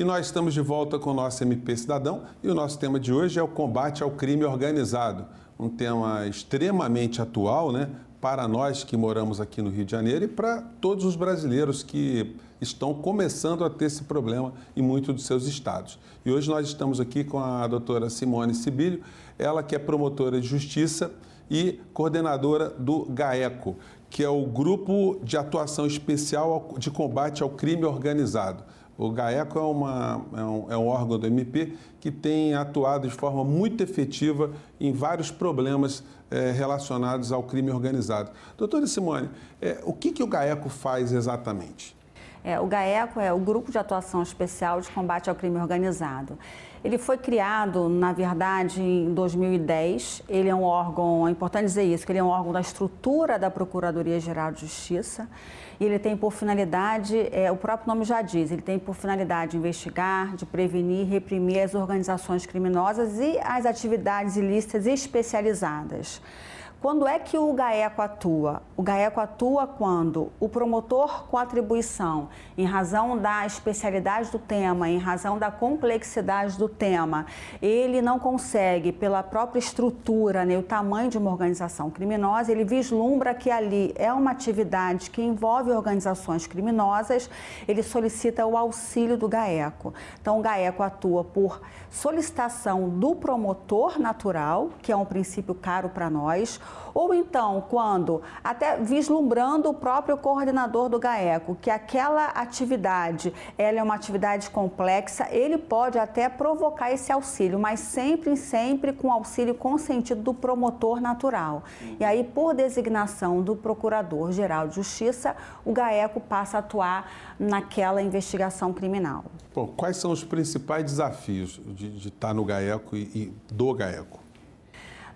E nós estamos de volta com o nosso MP Cidadão e o nosso tema de hoje é o combate ao crime organizado. Um tema extremamente atual, né? Para nós que moramos aqui no Rio de Janeiro e para todos os brasileiros que estão começando a ter esse problema em muitos dos seus estados. E hoje nós estamos aqui com a doutora Simone Sibílio, ela que é promotora de justiça e coordenadora do GAECO, que é o Grupo de Atuação Especial de Combate ao Crime Organizado. O GAECO é, uma, é, um, é um órgão do MP que tem atuado de forma muito efetiva em vários problemas é, relacionados ao crime organizado. Doutora Simone, é, o que, que o GAECO faz exatamente? É, o GAECO é o Grupo de Atuação Especial de Combate ao Crime Organizado. Ele foi criado, na verdade, em 2010. Ele é um órgão, é importante dizer isso, que ele é um órgão da estrutura da Procuradoria-Geral de Justiça. E ele tem por finalidade, é, o próprio nome já diz, ele tem por finalidade investigar, de prevenir e reprimir as organizações criminosas e as atividades ilícitas especializadas. Quando é que o GAECO atua? O GAECO atua quando o promotor com atribuição, em razão da especialidade do tema, em razão da complexidade do tema, ele não consegue, pela própria estrutura, né, o tamanho de uma organização criminosa, ele vislumbra que ali é uma atividade que envolve organizações criminosas, ele solicita o auxílio do GAECO. Então, o GAECO atua por solicitação do promotor natural, que é um princípio caro para nós, ou então quando, até vislumbrando o próprio coordenador do GAECO, que aquela atividade ela é uma atividade complexa, ele pode até provocar esse auxílio, mas sempre, sempre com auxílio consentido do promotor natural. E aí, por designação do Procurador-Geral de Justiça, o GAECO passa a atuar naquela investigação criminal. Bom, quais são os principais desafios de, de estar no GAECO e, e do GAECO?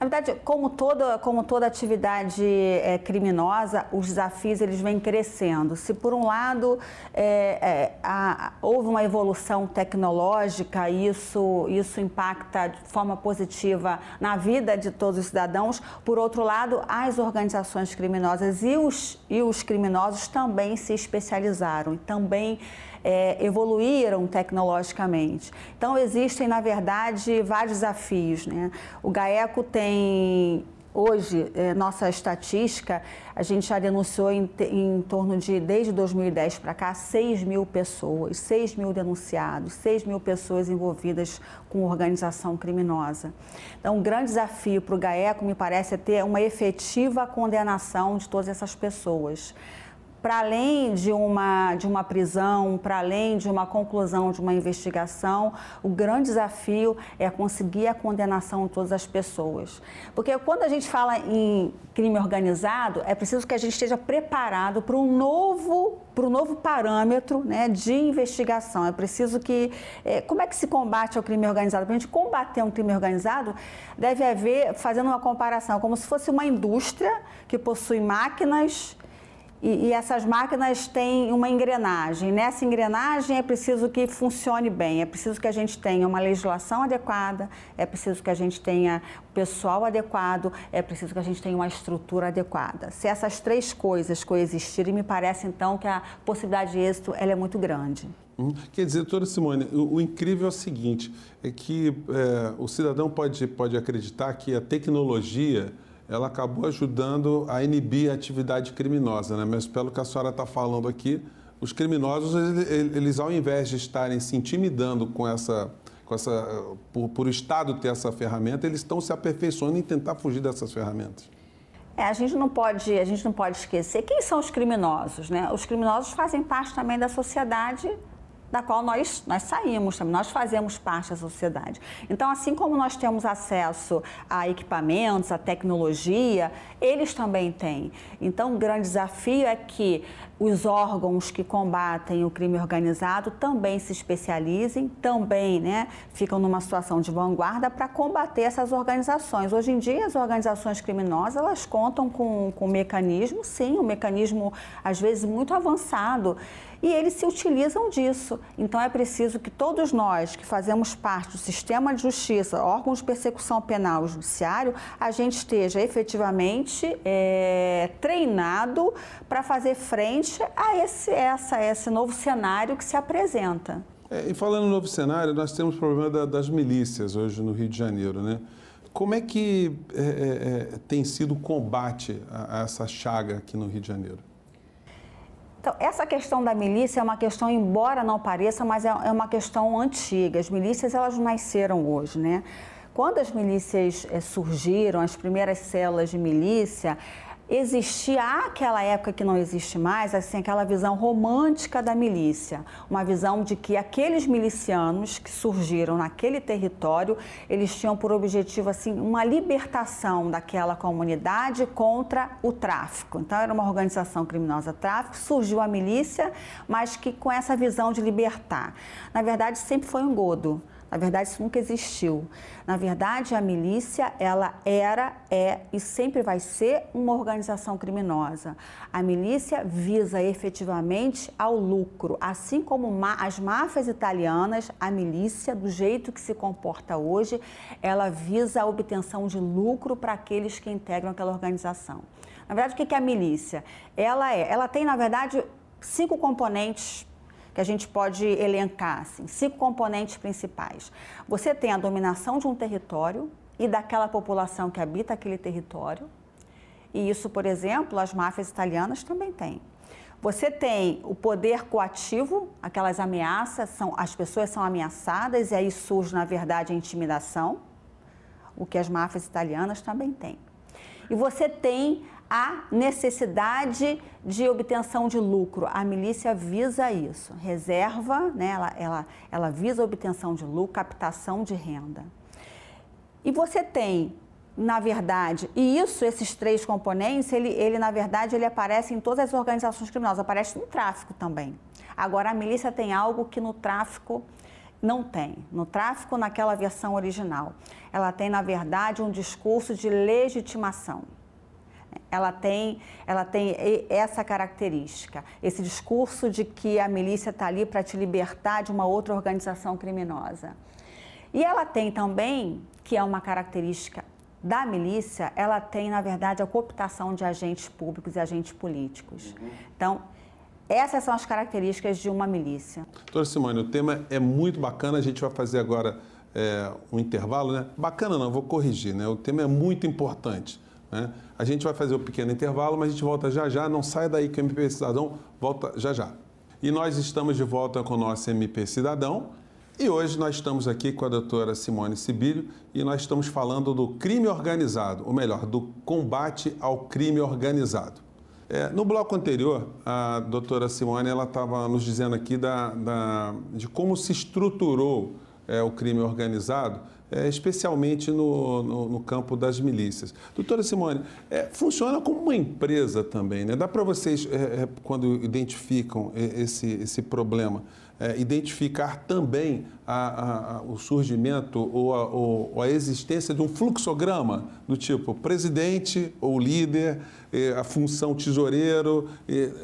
Na verdade, como toda, como toda atividade é, criminosa, os desafios eles vêm crescendo. Se por um lado é, é, a, houve uma evolução tecnológica, isso, isso impacta de forma positiva na vida de todos os cidadãos, por outro lado, as organizações criminosas e os, e os criminosos também se especializaram e também é, evoluíram tecnologicamente. Então, existem, na verdade, vários desafios. Né? O GAECO tem Hoje, é, nossa estatística, a gente já denunciou em, em torno de, desde 2010 para cá, 6 mil pessoas, 6 mil denunciados, 6 mil pessoas envolvidas com organização criminosa. Então, um grande desafio para o GAECO, me parece, é ter uma efetiva condenação de todas essas pessoas para além de uma, de uma prisão, para além de uma conclusão de uma investigação, o grande desafio é conseguir a condenação de todas as pessoas. Porque quando a gente fala em crime organizado, é preciso que a gente esteja preparado para um novo, para um novo parâmetro né, de investigação. É preciso que. É, como é que se combate o crime organizado? Para a gente combater um crime organizado, deve haver, fazendo uma comparação, como se fosse uma indústria que possui máquinas e, e, essas máquinas têm uma engrenagem. Nessa engrenagem é preciso que funcione bem, é preciso que a gente tenha uma legislação adequada, é preciso que a gente tenha pessoal adequado, é preciso que a gente tenha uma estrutura adequada. Se essas três coisas coexistirem, me parece então que a possibilidade de êxito ela é muito grande. Hum, quer dizer, doutora Simone, o, o, incrível é o seguinte, é que é, o cidadão pode, pode acreditar que a tecnologia ela acabou ajudando a inibir a atividade criminosa, né? Mas pelo que a senhora está falando aqui, os criminosos, eles, ao invés de estarem se intimidando com essa, com essa por, por o Estado ter essa ferramenta, eles estão se aperfeiçoando em tentar fugir dessas ferramentas. É, a gente não pode, a gente não pode esquecer quem são os criminosos, né? Os criminosos fazem parte também da sociedade da qual nós, nós saímos, nós fazemos parte da sociedade. Então, assim como nós temos acesso a equipamentos, a tecnologia, eles também têm. Então, o grande desafio é que os órgãos que combatem o crime organizado também se especializem, também né, ficam numa situação de vanguarda para combater essas organizações. Hoje em dia, as organizações criminosas elas contam com, com um mecanismo, sim, um mecanismo às vezes muito avançado e eles se utilizam disso. Então é preciso que todos nós que fazemos parte do sistema de justiça, órgãos de persecução penal e judiciário, a gente esteja efetivamente é, treinado para fazer frente a esse, essa, esse novo cenário que se apresenta. É, e falando no novo cenário, nós temos o problema da, das milícias hoje no Rio de Janeiro, né? Como é que é, é, é tem sido o combate a, a essa chaga aqui no Rio de Janeiro? Então, essa questão da milícia é uma questão, embora não pareça, mas é, é uma questão antiga. As milícias, elas nasceram hoje, né? Quando as milícias é, surgiram, as primeiras células de milícia, existia aquela época que não existe mais, assim, aquela visão romântica da milícia, uma visão de que aqueles milicianos que surgiram naquele território, eles tinham por objetivo assim uma libertação daquela comunidade contra o tráfico. Então era uma organização criminosa tráfico, surgiu a milícia, mas que com essa visão de libertar. Na verdade, sempre foi um godo. Na verdade, isso nunca existiu. Na verdade, a milícia, ela era, é e sempre vai ser uma organização criminosa. A milícia visa efetivamente ao lucro, assim como as máfias italianas, a milícia, do jeito que se comporta hoje, ela visa a obtenção de lucro para aqueles que integram aquela organização. Na verdade, o que é a milícia? Ela é, ela tem, na verdade, cinco componentes que a gente pode elencar, assim, cinco componentes principais. Você tem a dominação de um território e daquela população que habita aquele território. E isso, por exemplo, as máfias italianas também têm. Você tem o poder coativo, aquelas ameaças, são, as pessoas são ameaçadas e aí surge, na verdade, a intimidação, o que as máfias italianas também têm. E você tem a necessidade de obtenção de lucro. A milícia visa isso, reserva, né, ela, ela, ela visa obtenção de lucro, captação de renda. E você tem, na verdade, e isso, esses três componentes, ele, ele na verdade, ele aparece em todas as organizações criminosas, aparece no tráfico também. Agora, a milícia tem algo que no tráfico não tem. No tráfico, naquela versão original, ela tem, na verdade, um discurso de legitimação ela tem, ela tem essa característica, esse discurso de que a milícia está ali para te libertar de uma outra organização criminosa. E ela tem também, que é uma característica da milícia, ela tem, na verdade, a cooptação de agentes públicos e agentes políticos. Uhum. Então, essas são as características de uma milícia. Doutora Simone, o tema é muito bacana, a gente vai fazer agora é, um intervalo, né? Bacana não, vou corrigir, né? O tema é muito importante. Né? A gente vai fazer um pequeno intervalo, mas a gente volta já já. Não sai daí que o MP Cidadão volta já já. E nós estamos de volta com o nosso MP Cidadão. E hoje nós estamos aqui com a doutora Simone Sibílio e nós estamos falando do crime organizado, ou melhor, do combate ao crime organizado. É, no bloco anterior, a doutora Simone estava nos dizendo aqui da, da, de como se estruturou é, o crime organizado é, especialmente no, no, no, campo das milícias. Doutora Simone, é, funciona como uma empresa também, né? Dá para vocês, é, é, quando identificam esse, esse problema, é, identificar também a, a, a, o surgimento ou ou a, existência de um fluxograma do tipo presidente ou líder, a função tesoureiro.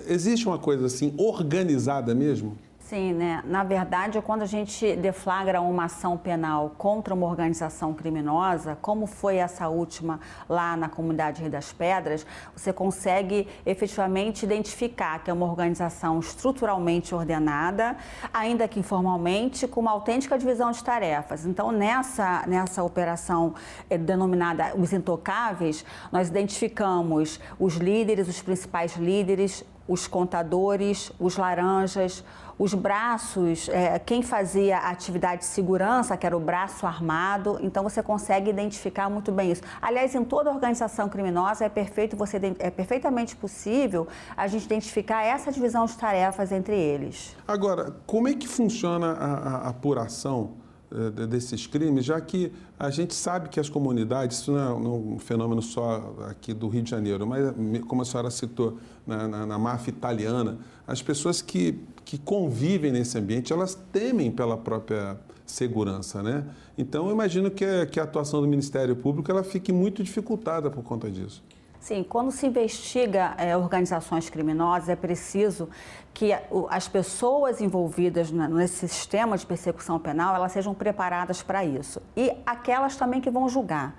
Existe uma coisa assim organizada mesmo? Sim, né? Na verdade, quando a gente deflagra uma ação penal contra uma organização criminosa, como foi essa última lá na comunidade Rio das Pedras, você consegue efetivamente identificar que é uma organização estruturalmente ordenada, ainda que informalmente, com uma autêntica divisão de tarefas. Então, nessa, nessa operação eh, denominada Os Intocáveis, nós identificamos os líderes, os principais líderes, os contadores, os laranjas, os braços, é, quem fazia a atividade de segurança, que era o braço armado, então você consegue identificar muito bem isso. Aliás, em toda organização criminosa é perfeito você é perfeitamente possível a gente identificar essa divisão de tarefas entre eles. Agora, como é que funciona a, a apuração? Eh, desses crimes, já que a gente sabe que as comunidades, isso não é um fenômeno só aqui do Rio de Janeiro, mas como a senhora citou, na, na, na máfia italiana, as pessoas que, que convivem nesse ambiente, elas temem pela própria segurança, né? Então, eu imagino que que a atuação do Ministério Público ela fique muito dificultada por conta disso. Sim, quando se investiga é, organizações criminosas, é preciso que as pessoas envolvidas nesse sistema de persecução penal elas sejam preparadas para isso e aquelas também que vão julgar.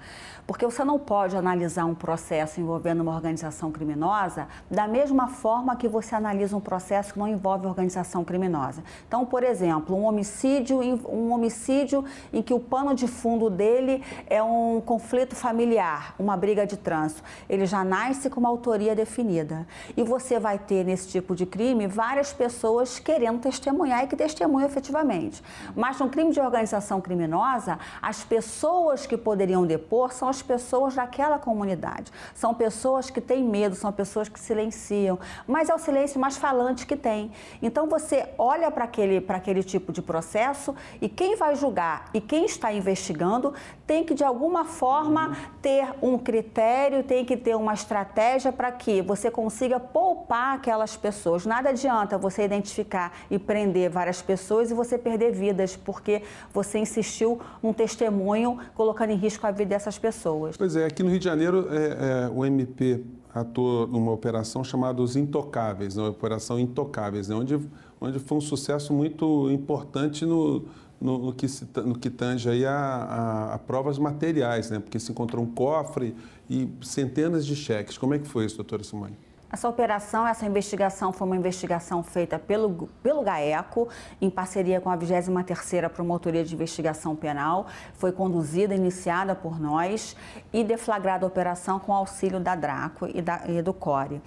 Porque você não pode analisar um processo envolvendo uma organização criminosa da mesma forma que você analisa um processo que não envolve organização criminosa. Então, por exemplo, um homicídio, um homicídio em que o pano de fundo dele é um conflito familiar, uma briga de trânsito. Ele já nasce com uma autoria definida. E você vai ter nesse tipo de crime várias pessoas querendo testemunhar e que testemunham efetivamente. Mas no crime de organização criminosa, as pessoas que poderiam depor são as pessoas daquela comunidade. São pessoas que têm medo, são pessoas que silenciam, mas é o silêncio mais falante que tem. Então você olha para aquele, aquele tipo de processo e quem vai julgar e quem está investigando tem que de alguma forma ter um critério, tem que ter uma estratégia para que você consiga poupar aquelas pessoas. Nada adianta você identificar e prender várias pessoas e você perder vidas porque você insistiu num testemunho colocando em risco a vida dessas pessoas. Pois é, aqui no Rio de Janeiro é, é, o MP atuou numa operação chamada Os Intocáveis, uma operação Intocáveis, né, onde, onde foi um sucesso muito importante no no, no, que, se, no que tange aí a, a, a, provas materiais, né? porque se encontrou um cofre e centenas de cheques. Como é que foi isso, doutora Simone? Essa operação, essa investigação foi uma investigação feita pelo, pelo GAECO, em parceria com a 23ª Promotoria de Investigação Penal. Foi conduzida, iniciada por nós e deflagrada a operação com auxílio da DRACO e, da, e do CORE.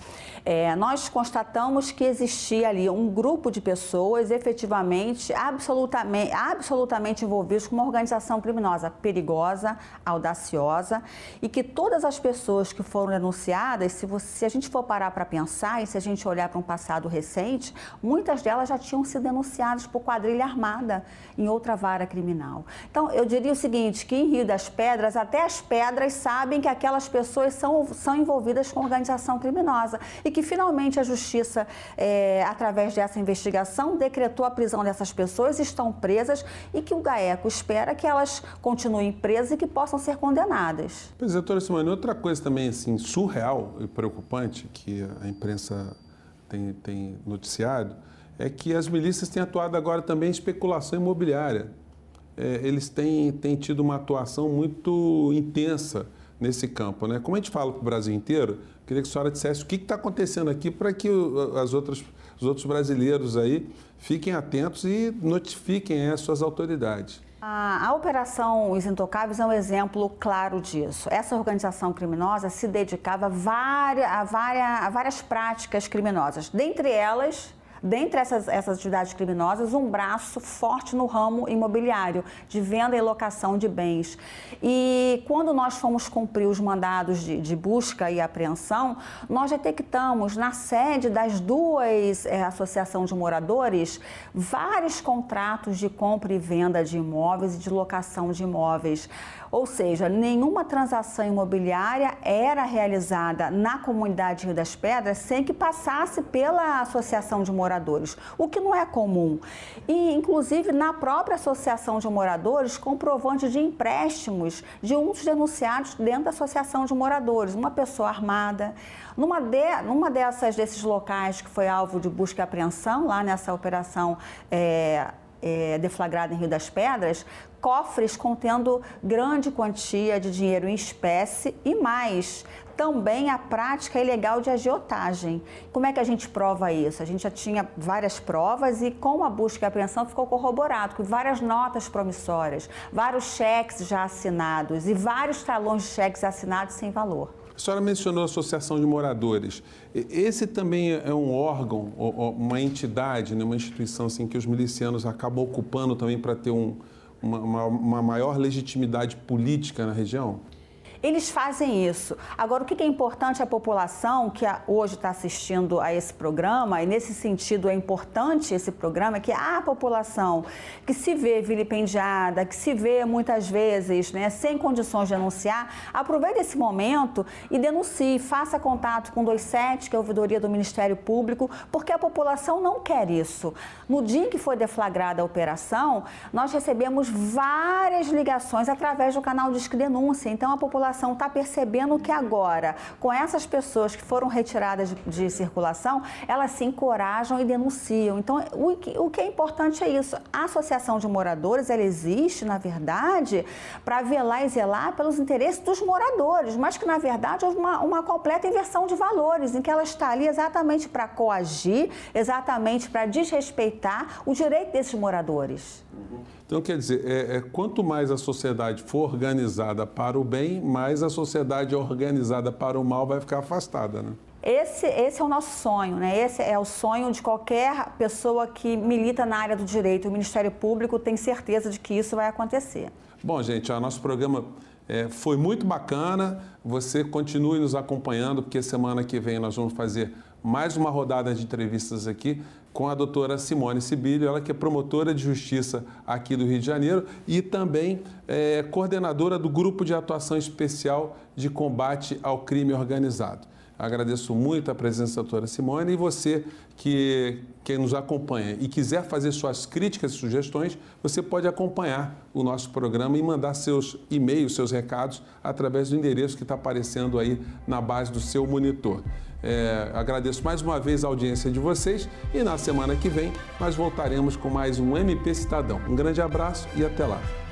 É, nós constatamos que existia ali um grupo de pessoas efetivamente, absolutamente, absolutamente envolvidos com uma organização criminosa perigosa, audaciosa e que todas as pessoas que foram denunciadas, se, você, se a gente for parar para pensar, e se a gente olhar para um passado recente, muitas delas já tinham sido denunciadas por quadrilha armada em outra vara criminal. Então, eu diria o seguinte, que em Rio das Pedras, até as pedras sabem que aquelas pessoas são, são envolvidas com organização criminosa e que finalmente a justiça, é, através dessa investigação, decretou a prisão dessas pessoas, estão presas e que o GAECO espera que elas continuem presas e que possam ser condenadas. Pois é, doutora Simone, outra coisa também assim, surreal e preocupante que a imprensa tem, tem noticiado, é que as milícias têm atuado agora também em especulação imobiliária. É, eles têm, têm tido uma atuação muito intensa nesse campo. Né? Como a gente fala para o Brasil inteiro, queria que a senhora dissesse o que está acontecendo aqui para que as outras, os outros brasileiros aí fiquem atentos e notifiquem as suas autoridades. A, a, Operação Os Intocáveis é um exemplo claro disso. Essa organização criminosa se dedicava a várias, a várias, a várias práticas criminosas, dentre elas dentre essas, essas atividades criminosas, um braço forte no ramo imobiliário, de venda e locação de bens. E quando nós fomos cumprir os mandados de, de busca e apreensão, nós detectamos na sede das duas é, associações de moradores vários contratos de compra e venda de imóveis e de locação de imóveis. Ou seja, nenhuma transação imobiliária era realizada na comunidade Rio das Pedras sem que passasse pela associação de moradores, o que não é comum. E, inclusive, na própria associação de moradores, comprovante de empréstimos de um dos denunciados dentro da associação de moradores, uma pessoa armada. Numa, de, numa dessas, desses locais que foi alvo de busca e apreensão, lá nessa operação. É, é, deflagrada em Rio das Pedras, cofres contendo grande quantia de dinheiro em espécie e mais, também a prática ilegal de agiotagem. Como é que a gente prova isso? A gente já tinha várias provas e com a busca e apreensão ficou corroborado com várias notas promissórias, vários cheques já assinados e vários talões de cheques assinados sem valor. A senhora mencionou a Associação de Moradores. Esse também é um órgão, uma entidade, né, uma instituição assim, que os milicianos acabam ocupando também para ter um, uma, uma, uma maior legitimidade política na região? Eles fazem isso. Agora, o que é importante a população que hoje está assistindo a esse programa, e nesse sentido é importante esse programa, é que a população que se vê vilipendiada, que se vê muitas vezes né, sem condições de denunciar, aproveite esse momento e denuncie, faça contato com o 27, que é a ouvidoria do Ministério Público, porque a população não quer isso. No dia em que foi deflagrada a operação, nós recebemos várias ligações através do canal Disque Denúncia. Então, a população população está percebendo que agora, com essas pessoas que foram retiradas de, de circulação, elas se encorajam e denunciam. Então, o que, o que é importante é isso. A associação de moradores, ela existe, na verdade, para velar e zelar pelos interesses dos moradores, mas que, na verdade, houve uma, uma completa inversão de valores, em que ela está ali exatamente para coagir, exatamente para desrespeitar o direito desses moradores. Então, quer dizer, é, é, quanto mais a sociedade for organizada para o bem, mais a sociedade organizada para o mal vai ficar afastada, né? Esse, esse é o nosso sonho, né? Esse é o sonho de qualquer pessoa que milita na área do direito. O Ministério Público tem certeza de que isso vai acontecer. Bom, gente, o nosso programa é, foi muito bacana. Você continue nos acompanhando, porque semana que vem nós vamos fazer mais uma rodada de entrevistas aqui com a doutora Simone Sibilho, ela que é promotora de justiça aqui do Rio de Janeiro e também é, coordenadora do Grupo de Atuação Especial de Combate ao Crime Organizado. Agradeço muito a presença da doutora Simone e você que, que nos acompanha e quiser fazer suas críticas e sugestões, você pode acompanhar o nosso programa e mandar seus e-mails, seus recados através do endereço que está aparecendo aí na base do seu monitor. É, agradeço mais uma vez a audiência de vocês e na semana que vem nós voltaremos com mais um MP Cidadão. Um grande abraço e até lá.